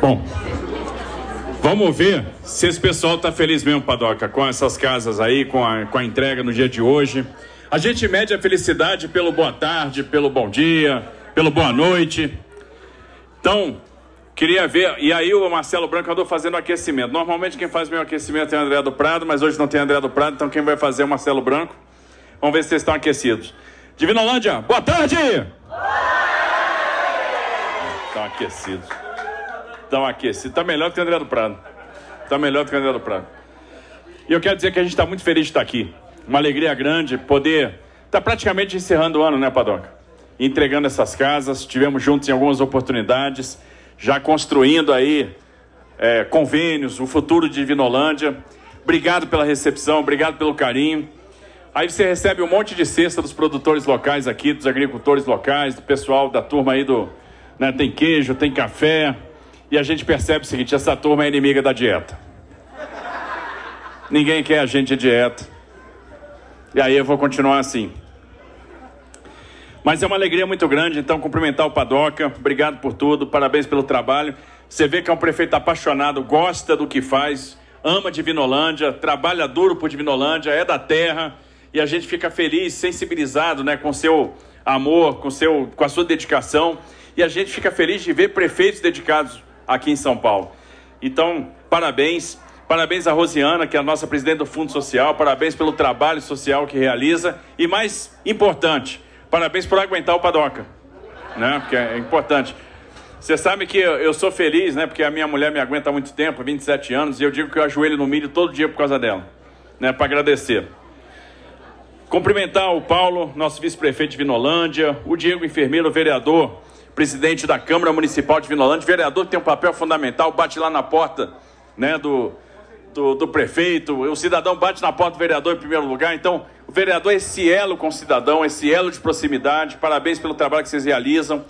Bom, vamos ver se esse pessoal está feliz mesmo, Padoca, com essas casas aí, com a, com a entrega no dia de hoje. A gente mede a felicidade pelo boa tarde, pelo bom dia, pelo boa noite. Então, queria ver. E aí o Marcelo Branco andou fazendo aquecimento. Normalmente quem faz meu aquecimento é o André do Prado, mas hoje não tem André do Prado, então quem vai fazer é o Marcelo Branco. Vamos ver se vocês estão aquecidos. Divinolândia, boa tarde! Estão aquecidos. Estão aquecidos. Está melhor que o André do Prado. Está melhor que o André do Prado. E eu quero dizer que a gente está muito feliz de estar aqui. Uma alegria grande poder. Está praticamente encerrando o ano, né, Padoca? Entregando essas casas. Tivemos juntos em algumas oportunidades, já construindo aí é, convênios, o futuro de Vinolândia. Obrigado pela recepção, obrigado pelo carinho. Aí você recebe um monte de cesta dos produtores locais aqui, dos agricultores locais, do pessoal da turma aí do. Né, tem queijo, tem café. E a gente percebe o seguinte: essa turma é inimiga da dieta. Ninguém quer a gente de dieta. E aí eu vou continuar assim. Mas é uma alegria muito grande, então, cumprimentar o Padoca. Obrigado por tudo, parabéns pelo trabalho. Você vê que é um prefeito apaixonado, gosta do que faz, ama Divinolândia, trabalha duro por Divinolândia, é da terra e a gente fica feliz, sensibilizado, né, com seu amor, com seu, com a sua dedicação, e a gente fica feliz de ver prefeitos dedicados aqui em São Paulo. Então, parabéns, parabéns a Rosiana, que é a nossa presidente do Fundo Social, parabéns pelo trabalho social que realiza e mais importante, parabéns por aguentar o Padoca, né? Porque é importante. Você sabe que eu sou feliz, né? Porque a minha mulher me aguenta há muito tempo, 27 anos, e eu digo que eu ajoelho no milho todo dia por causa dela, né? Para agradecer. Cumprimentar o Paulo, nosso vice-prefeito de Vinolândia, o Diego Enfermeiro, vereador, presidente da Câmara Municipal de Vinolândia, vereador tem um papel fundamental, bate lá na porta né, do, do, do, prefeito, o cidadão bate na porta do vereador em primeiro lugar, então o vereador é esse elo com o cidadão, esse elo de proximidade, parabéns pelo trabalho que vocês realizam.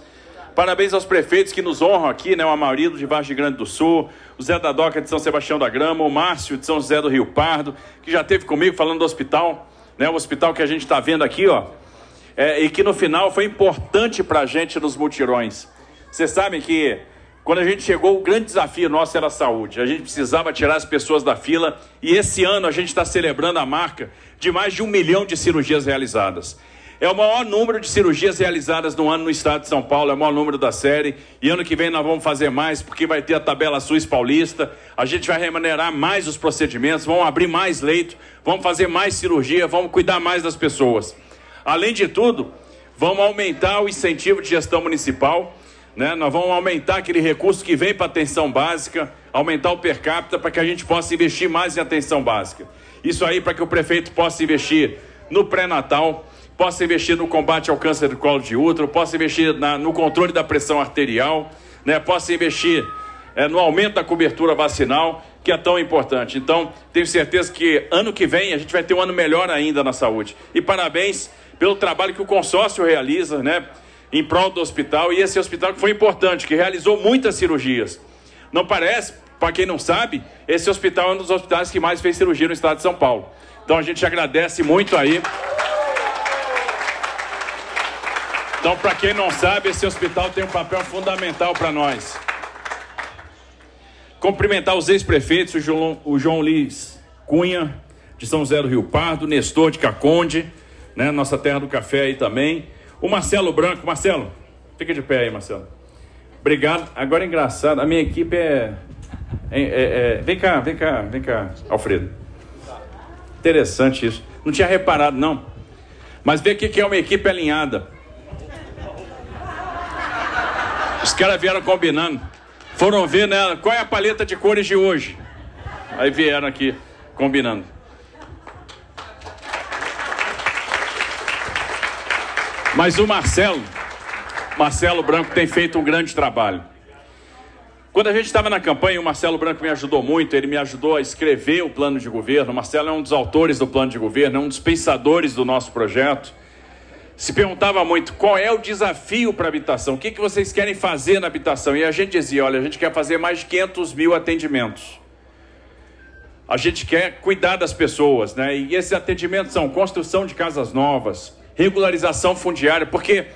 Parabéns aos prefeitos que nos honram aqui, né? O Amaurido de Vargem Grande do Sul, o Zé da Doca de São Sebastião da Grama, o Márcio de São José do Rio Pardo, que já esteve comigo falando do hospital né, o hospital que a gente está vendo aqui, ó, é, e que no final foi importante para a gente nos mutirões. Vocês sabem que quando a gente chegou, o grande desafio nosso era a saúde. A gente precisava tirar as pessoas da fila e esse ano a gente está celebrando a marca de mais de um milhão de cirurgias realizadas. É o maior número de cirurgias realizadas no ano no estado de São Paulo, é o maior número da série. E ano que vem nós vamos fazer mais, porque vai ter a tabela SUS paulista. A gente vai remunerar mais os procedimentos, vamos abrir mais leito, vamos fazer mais cirurgia, vamos cuidar mais das pessoas. Além de tudo, vamos aumentar o incentivo de gestão municipal. Né? Nós vamos aumentar aquele recurso que vem para atenção básica, aumentar o per capita para que a gente possa investir mais em atenção básica. Isso aí para que o prefeito possa investir no pré-natal possa investir no combate ao câncer do colo de útero, possa investir na, no controle da pressão arterial, né, possa investir é, no aumento da cobertura vacinal, que é tão importante. Então, tenho certeza que ano que vem a gente vai ter um ano melhor ainda na saúde. E parabéns pelo trabalho que o consórcio realiza, né, em prol do hospital, e esse hospital que foi importante, que realizou muitas cirurgias. Não parece, para quem não sabe, esse hospital é um dos hospitais que mais fez cirurgia no estado de São Paulo. Então a gente agradece muito aí. Então, para quem não sabe, esse hospital tem um papel fundamental para nós. Cumprimentar os ex-prefeitos, o João, o João Liz Cunha, de São José do Rio Pardo, Nestor de Caconde, né, nossa terra do café aí também. O Marcelo Branco. Marcelo, fica de pé aí, Marcelo. Obrigado. Agora é engraçado, a minha equipe é, é, é, é. Vem cá, vem cá, vem cá, Alfredo. Interessante isso. Não tinha reparado, não. Mas vê aqui que é uma equipe alinhada. Os caras vieram combinando. Foram ver, né? Qual é a paleta de cores de hoje? Aí vieram aqui combinando. Mas o Marcelo, Marcelo Branco tem feito um grande trabalho. Quando a gente estava na campanha, o Marcelo Branco me ajudou muito, ele me ajudou a escrever o plano de governo. O Marcelo é um dos autores do plano de governo, é um dos pensadores do nosso projeto se perguntava muito qual é o desafio para a habitação, o que, que vocês querem fazer na habitação. E a gente dizia: olha, a gente quer fazer mais de 500 mil atendimentos. A gente quer cuidar das pessoas, né? E esses atendimentos são construção de casas novas, regularização fundiária, porque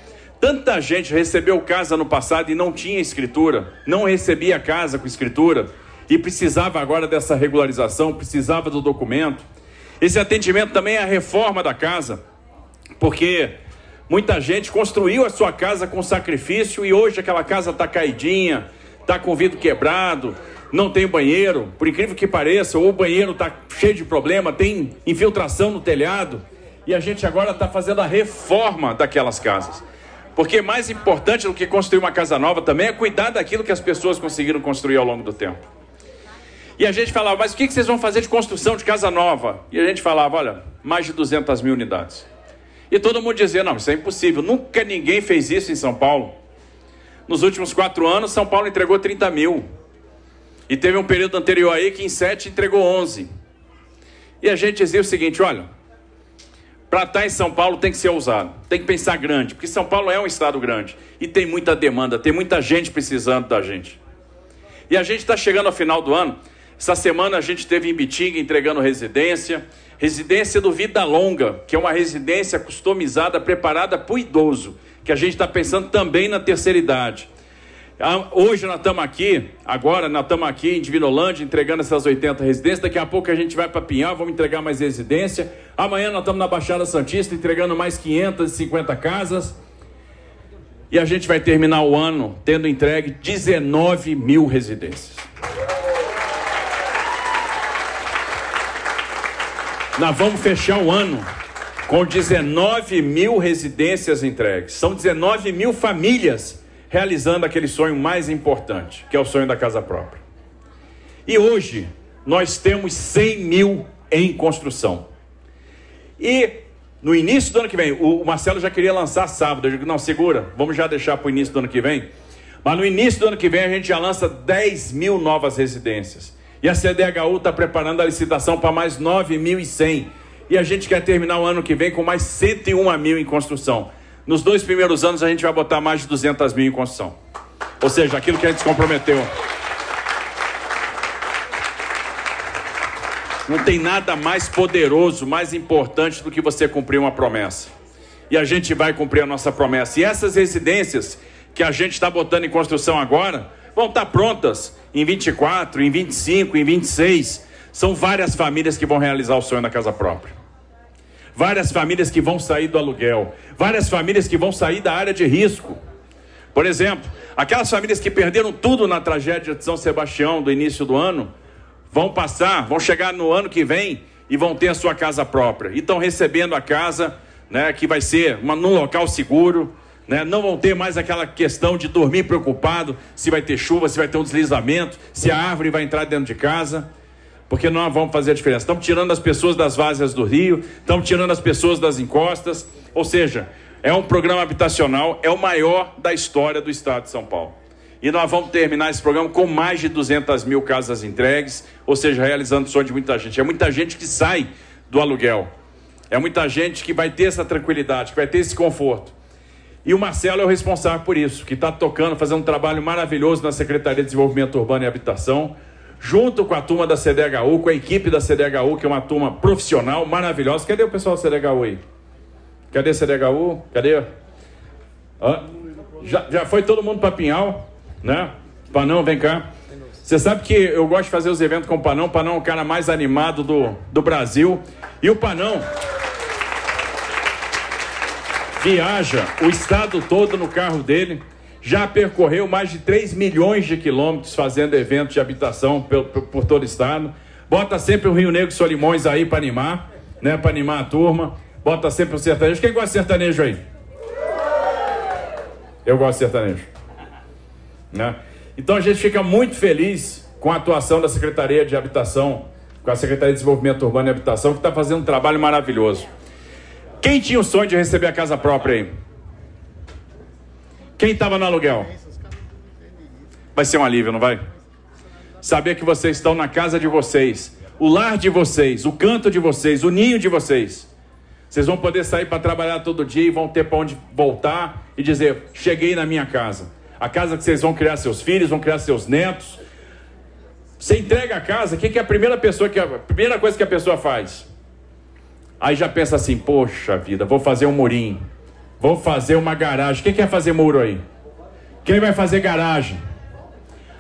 Tanta gente recebeu casa no passado e não tinha escritura, não recebia casa com escritura e precisava agora dessa regularização, precisava do documento. Esse atendimento também é a reforma da casa, porque muita gente construiu a sua casa com sacrifício e hoje aquela casa está caidinha, está com vidro quebrado, não tem banheiro, por incrível que pareça, ou o banheiro está cheio de problema, tem infiltração no telhado, e a gente agora está fazendo a reforma daquelas casas. Porque mais importante do que construir uma casa nova também é cuidar daquilo que as pessoas conseguiram construir ao longo do tempo. E a gente falava, mas o que vocês vão fazer de construção de casa nova? E a gente falava, olha, mais de 200 mil unidades. E todo mundo dizia, não, isso é impossível. Nunca ninguém fez isso em São Paulo. Nos últimos quatro anos, São Paulo entregou 30 mil. E teve um período anterior aí que em sete entregou 11. E a gente dizia o seguinte, olha, para estar em São Paulo tem que ser ousado, tem que pensar grande, porque São Paulo é um estado grande e tem muita demanda, tem muita gente precisando da gente. E a gente está chegando ao final do ano. Essa semana a gente teve em Bitinga entregando residência, residência do Vida Longa, que é uma residência customizada, preparada para o idoso, que a gente está pensando também na terceira idade. Ah, hoje nós estamos aqui, agora nós estamos aqui em Divinolândia entregando essas 80 residências. Daqui a pouco a gente vai para Pinhal, vamos entregar mais residência. Amanhã nós estamos na Baixada Santista entregando mais 550 casas. E a gente vai terminar o ano tendo entregue 19 mil residências. Nós vamos fechar o ano com 19 mil residências entregues. São 19 mil famílias realizando aquele sonho mais importante, que é o sonho da casa própria. E hoje nós temos 100 mil em construção. E no início do ano que vem, o Marcelo já queria lançar sábado. Eu digo, não, segura, vamos já deixar para o início do ano que vem. Mas no início do ano que vem a gente já lança 10 mil novas residências. E a CDHU está preparando a licitação para mais 9.100. E a gente quer terminar o ano que vem com mais 101 mil em construção. Nos dois primeiros anos a gente vai botar mais de 200 mil em construção. Ou seja, aquilo que a gente se comprometeu. Não tem nada mais poderoso, mais importante do que você cumprir uma promessa. E a gente vai cumprir a nossa promessa. E essas residências que a gente está botando em construção agora vão estar tá prontas em 24, em 25, em 26. São várias famílias que vão realizar o sonho da casa própria várias famílias que vão sair do aluguel, várias famílias que vão sair da área de risco. Por exemplo, aquelas famílias que perderam tudo na tragédia de São Sebastião do início do ano, vão passar, vão chegar no ano que vem e vão ter a sua casa própria. E estão recebendo a casa, né, que vai ser uma, num local seguro, né, não vão ter mais aquela questão de dormir preocupado se vai ter chuva, se vai ter um deslizamento, se a árvore vai entrar dentro de casa porque nós vamos fazer a diferença. Estamos tirando as pessoas das várzeas do rio, estamos tirando as pessoas das encostas, ou seja, é um programa habitacional, é o maior da história do estado de São Paulo. E nós vamos terminar esse programa com mais de 200 mil casas entregues, ou seja, realizando o sonho de muita gente. É muita gente que sai do aluguel, é muita gente que vai ter essa tranquilidade, que vai ter esse conforto. E o Marcelo é o responsável por isso, que está tocando, fazendo um trabalho maravilhoso na Secretaria de Desenvolvimento Urbano e Habitação junto com a turma da CDHU, com a equipe da CDHU, que é uma turma profissional, maravilhosa. Cadê o pessoal da CDHU aí? Cadê a CDHU? Cadê? Ah, já, já foi todo mundo para Pinhal, né? Panão, vem cá. Você sabe que eu gosto de fazer os eventos com o Panão. O Panão é o cara mais animado do, do Brasil. E o Panão viaja o estado todo no carro dele já percorreu mais de 3 milhões de quilômetros fazendo eventos de habitação por, por, por todo o estado. Bota sempre o Rio Negro Solimões aí para animar, né? Para animar a turma. Bota sempre o sertanejo. Quem gosta de sertanejo aí? Eu gosto de sertanejo. Né? Então a gente fica muito feliz com a atuação da Secretaria de Habitação, com a Secretaria de Desenvolvimento Urbano e Habitação, que está fazendo um trabalho maravilhoso. Quem tinha o sonho de receber a casa própria aí? Quem estava no aluguel? Vai ser um alívio, não vai? Saber que vocês estão na casa de vocês, o lar de vocês, o canto de vocês, o ninho de vocês. Vocês vão poder sair para trabalhar todo dia e vão ter para onde voltar e dizer: cheguei na minha casa. A casa que vocês vão criar seus filhos, vão criar seus netos. Você entrega a casa, o que, que é a primeira pessoa que a primeira coisa que a pessoa faz? Aí já pensa assim: poxa vida, vou fazer um murinho Vou fazer uma garagem. Quem quer fazer muro aí? Quem vai fazer garagem?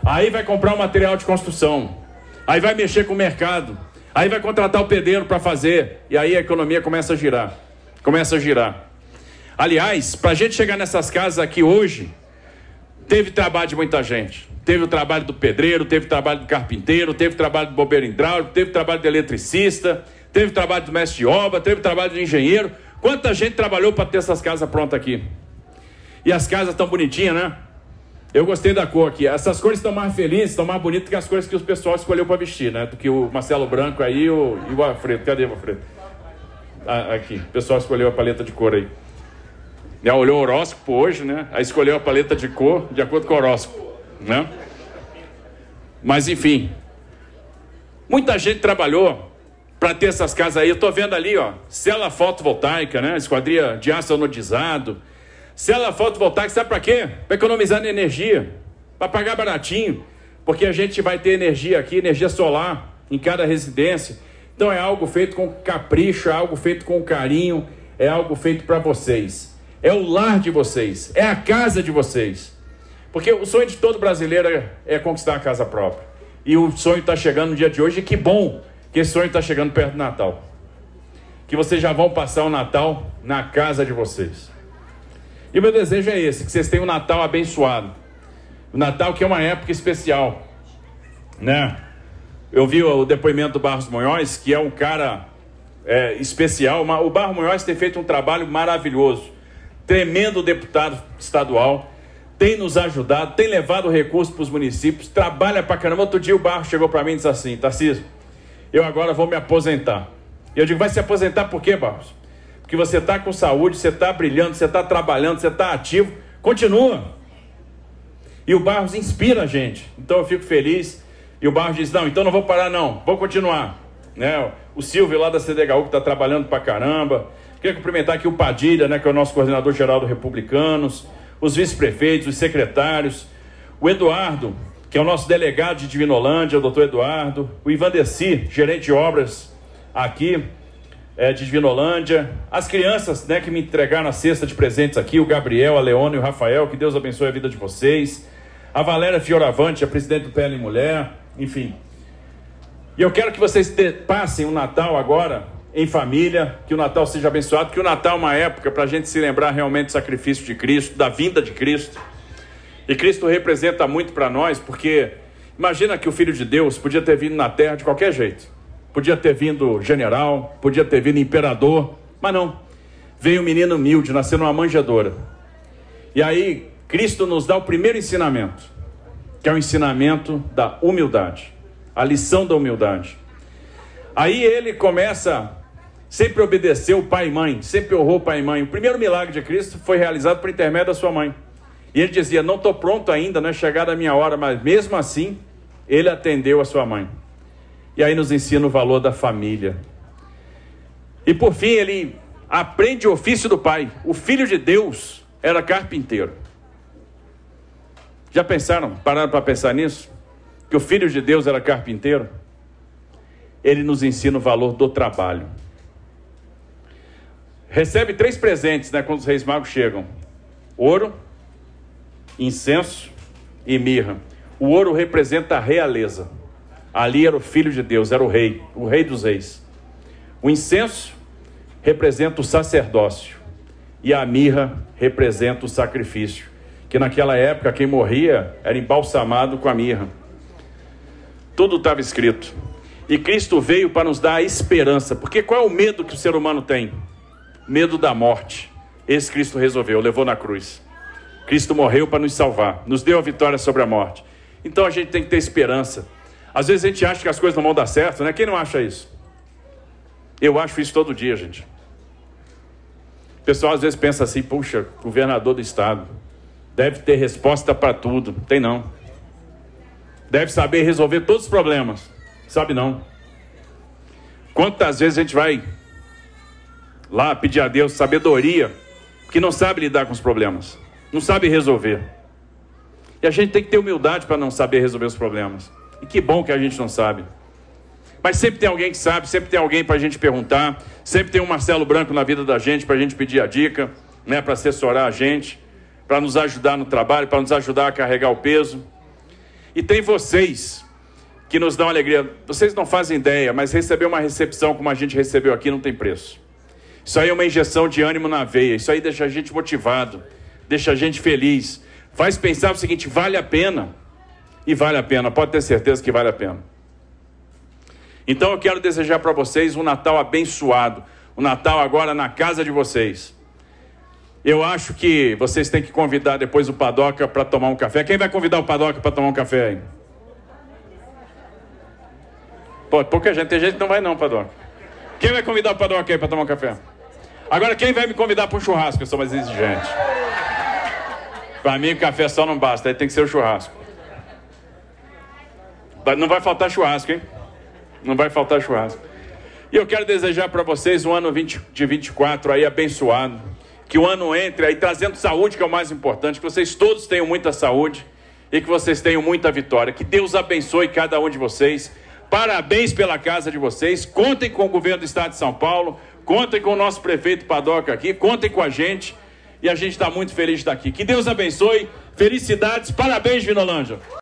Aí vai comprar um material de construção. Aí vai mexer com o mercado. Aí vai contratar o pedreiro para fazer. E aí a economia começa a girar. Começa a girar. Aliás, para a gente chegar nessas casas aqui hoje, teve trabalho de muita gente. Teve o trabalho do pedreiro, teve o trabalho do carpinteiro, teve o trabalho do bombeiro hidráulico, teve o trabalho do eletricista, teve o trabalho do mestre de obra, teve o trabalho do engenheiro. Quanta gente trabalhou para ter essas casas prontas aqui? E as casas tão bonitinhas, né? Eu gostei da cor aqui. Essas cores estão mais felizes, estão mais bonitas que as cores que o pessoal escolheu para vestir, né? Do que o Marcelo Branco aí o, e o Alfredo. Cadê o Alfredo? Ah, aqui. O pessoal escolheu a paleta de cor aí. Já olhou o horóscopo hoje, né? Aí escolheu a paleta de cor de acordo com o horóscopo, né? Mas enfim, muita gente trabalhou para ter essas casas aí. Eu estou vendo ali, ó, cela fotovoltaica, né? Esquadria de aço anodizado. Cela fotovoltaica, sabe para quê? Para economizar energia, para pagar baratinho, porque a gente vai ter energia aqui, energia solar em cada residência. Então é algo feito com capricho, é algo feito com carinho, é algo feito para vocês. É o lar de vocês, é a casa de vocês. Porque o sonho de todo brasileiro é, é conquistar a casa própria. E o sonho está chegando no dia de hoje, e que bom que esse sonho está chegando perto do Natal. Que vocês já vão passar o Natal na casa de vocês. E o meu desejo é esse: que vocês tenham um Natal abençoado. O Natal que é uma época especial, né? Eu vi o depoimento do Barros Munhoz, que é um cara é, especial. O Barros Munhoz tem feito um trabalho maravilhoso tremendo deputado estadual, tem nos ajudado, tem levado recursos para os municípios, trabalha para caramba. Outro dia o Barro chegou para mim e disse assim: Tarcísio, eu agora vou me aposentar. E eu digo: vai se aposentar por quê, Barros? Porque você está com saúde, você está brilhando, você está trabalhando, você está ativo. Continua. E o Barros inspira a gente. Então eu fico feliz. E o Barros diz: não, então não vou parar, não, vou continuar. Né? O Silvio lá da CDHU que está trabalhando para caramba. Queria cumprimentar aqui o Padilha, né, que é o nosso coordenador geral do Republicanos, os vice-prefeitos, os secretários, o Eduardo, que é o nosso delegado de Divinolândia, o doutor Eduardo, o Ivan Desi, gerente de obras aqui é, de Divinolândia, as crianças né, que me entregaram a cesta de presentes aqui, o Gabriel, a Leona e o Rafael, que Deus abençoe a vida de vocês, a Valéria Fioravante, a presidente do PL Mulher, enfim. E eu quero que vocês te, passem o Natal agora em família, que o Natal seja abençoado, que o Natal é uma época para a gente se lembrar realmente do sacrifício de Cristo, da vinda de Cristo. E Cristo representa muito para nós, porque imagina que o Filho de Deus podia ter vindo na terra de qualquer jeito. Podia ter vindo general, podia ter vindo imperador, mas não. Veio um menino humilde, nasceu numa manjedoura. E aí, Cristo nos dá o primeiro ensinamento, que é o ensinamento da humildade, a lição da humildade. Aí ele começa sempre obedeceu pai e mãe, sempre honrou pai e mãe. O primeiro milagre de Cristo foi realizado por intermédio da sua mãe. E ele dizia: Não estou pronto ainda, não é chegada a minha hora, mas mesmo assim, ele atendeu a sua mãe. E aí nos ensina o valor da família. E por fim, ele aprende o ofício do pai. O filho de Deus era carpinteiro. Já pensaram? Pararam para pensar nisso? Que o filho de Deus era carpinteiro? Ele nos ensina o valor do trabalho recebe três presentes né, quando os reis magos chegam: ouro, incenso e mirra. O ouro representa a realeza. Ali era o filho de Deus, era o rei, o rei dos reis. O incenso representa o sacerdócio e a mirra representa o sacrifício, que naquela época quem morria era embalsamado com a mirra. Tudo estava escrito. E Cristo veio para nos dar a esperança, porque qual é o medo que o ser humano tem? medo da morte. Esse Cristo resolveu, levou na cruz. Cristo morreu para nos salvar, nos deu a vitória sobre a morte. Então a gente tem que ter esperança. Às vezes a gente acha que as coisas não vão dar certo, né? Quem não acha isso? Eu acho isso todo dia, gente. O pessoal às vezes pensa assim: puxa, governador do estado, deve ter resposta para tudo. Tem não. Deve saber resolver todos os problemas. Sabe não. Quantas vezes a gente vai lá pedir a Deus sabedoria, que não sabe lidar com os problemas, não sabe resolver. E a gente tem que ter humildade para não saber resolver os problemas. E que bom que a gente não sabe. Mas sempre tem alguém que sabe, sempre tem alguém para a gente perguntar, sempre tem um Marcelo Branco na vida da gente para a gente pedir a dica, né, para assessorar a gente, para nos ajudar no trabalho, para nos ajudar a carregar o peso. E tem vocês que nos dão alegria. Vocês não fazem ideia, mas receber uma recepção como a gente recebeu aqui não tem preço. Isso aí é uma injeção de ânimo na veia, isso aí deixa a gente motivado, deixa a gente feliz. Faz pensar o seguinte: vale a pena. E vale a pena, pode ter certeza que vale a pena. Então eu quero desejar para vocês um Natal abençoado, um Natal agora na casa de vocês. Eu acho que vocês têm que convidar depois o Padoca para tomar um café. Quem vai convidar o Padoca para tomar um café aí? Pô, pouca gente, tem gente que não vai não, Padoca. Quem vai convidar o Padoca aí para tomar um café? Agora, quem vai me convidar para um churrasco? Eu sou mais exigente. Para mim, o café só não basta, aí tem que ser o churrasco. Não vai faltar churrasco, hein? Não vai faltar churrasco. E eu quero desejar para vocês um ano 20, de 24 aí abençoado. Que o ano entre aí trazendo saúde, que é o mais importante. Que vocês todos tenham muita saúde e que vocês tenham muita vitória. Que Deus abençoe cada um de vocês. Parabéns pela casa de vocês. Contem com o governo do estado de São Paulo. Contem com o nosso prefeito Padoca aqui. Contem com a gente. E a gente está muito feliz de estar aqui. Que Deus abençoe. Felicidades. Parabéns, Vinolândia.